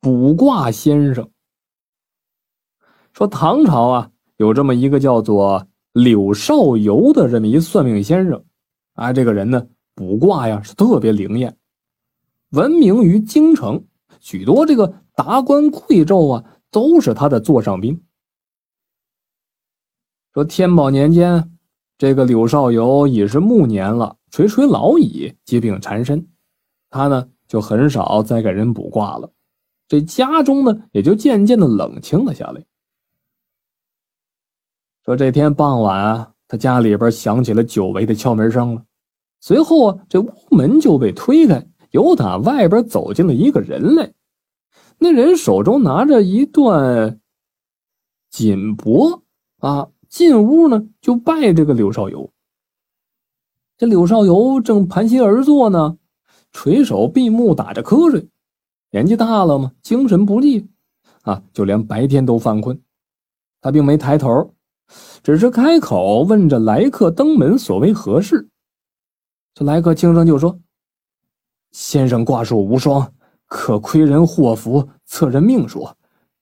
卜卦先生。说唐朝啊，有这么一个叫做柳少游的这么一算命先生，啊，这个人呢，卜卦呀是特别灵验，闻名于京城，许多这个达官贵胄啊都是他的座上宾。说天宝年间，这个柳少游已是暮年了，垂垂老矣，疾病缠身，他呢就很少再给人卜卦了，这家中呢也就渐渐的冷清了下来。说这天傍晚啊，他家里边响起了久违的敲门声了。随后啊，这屋门就被推开，由打外边走进了一个人来。那人手中拿着一段锦帛啊，进屋呢就拜这个柳少游。这柳少游正盘膝而坐呢，垂手闭目打着瞌睡。年纪大了嘛，精神不济啊，就连白天都犯困。他并没抬头。只是开口问着来客登门所为何事？这来客轻声就说：“先生卦术无双，可窥人祸福、测人命数。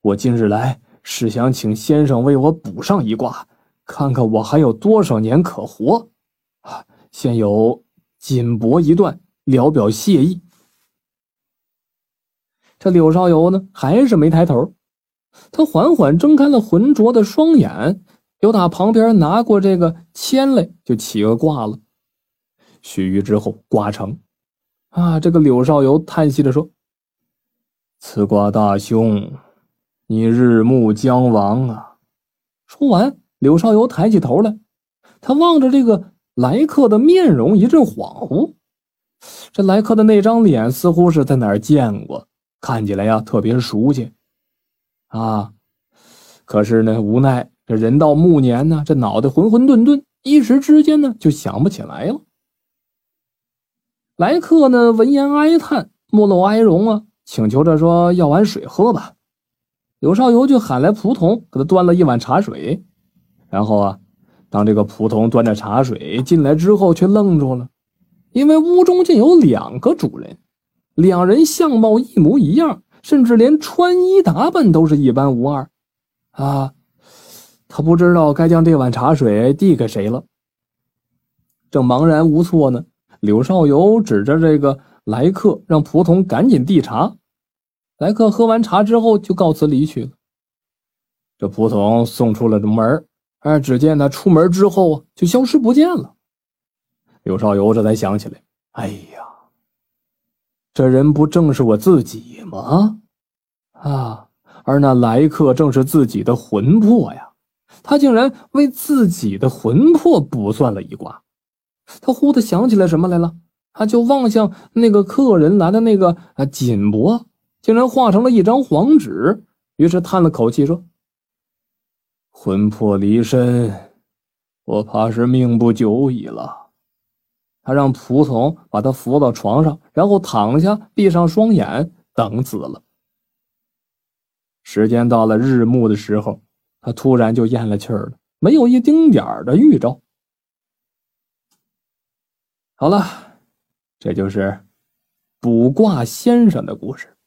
我今日来是想请先生为我卜上一卦，看看我还有多少年可活。啊，现有锦帛一段，聊表谢意。”这柳少游呢，还是没抬头，他缓缓睁开了浑浊的双眼。又打旁边拿过这个签来，就起个卦了。须臾之后，卦成。啊，这个柳少游叹息着说：“此卦大凶，你日暮将亡啊！”说完，柳少游抬起头来，他望着这个来客的面容，一阵恍惚。这来客的那张脸似乎是在哪儿见过，看起来呀特别熟悉。啊，可是呢，无奈。这人到暮年呢，这脑袋混混沌沌，一时之间呢就想不起来了。来客呢闻言哀叹，目露哀容啊，请求着说：“要碗水喝吧。”柳少游就喊来仆童，给他端了一碗茶水。然后啊，当这个仆童端着茶水进来之后，却愣住了，因为屋中竟有两个主人，两人相貌一模一样，甚至连穿衣打扮都是一般无二啊。他不知道该将这碗茶水递给谁了，正茫然无措呢。柳少游指着这个来客，让仆从赶紧递茶。来客喝完茶之后就告辞离去了。这仆从送出了门，而，只见他出门之后就消失不见了。柳少游这才想起来，哎呀，这人不正是我自己吗？啊，而那来客正是自己的魂魄呀。他竟然为自己的魂魄卜算了一卦，他忽的想起来什么来了，他就望向那个客人来的那个啊锦帛，竟然化成了一张黄纸，于是叹了口气说：“魂魄离身，我怕是命不久矣了。”他让仆从把他扶到床上，然后躺下，闭上双眼等死了。时间到了日暮的时候。他突然就咽了气儿了，没有一丁点儿的预兆。好了，这就是卜卦先生的故事。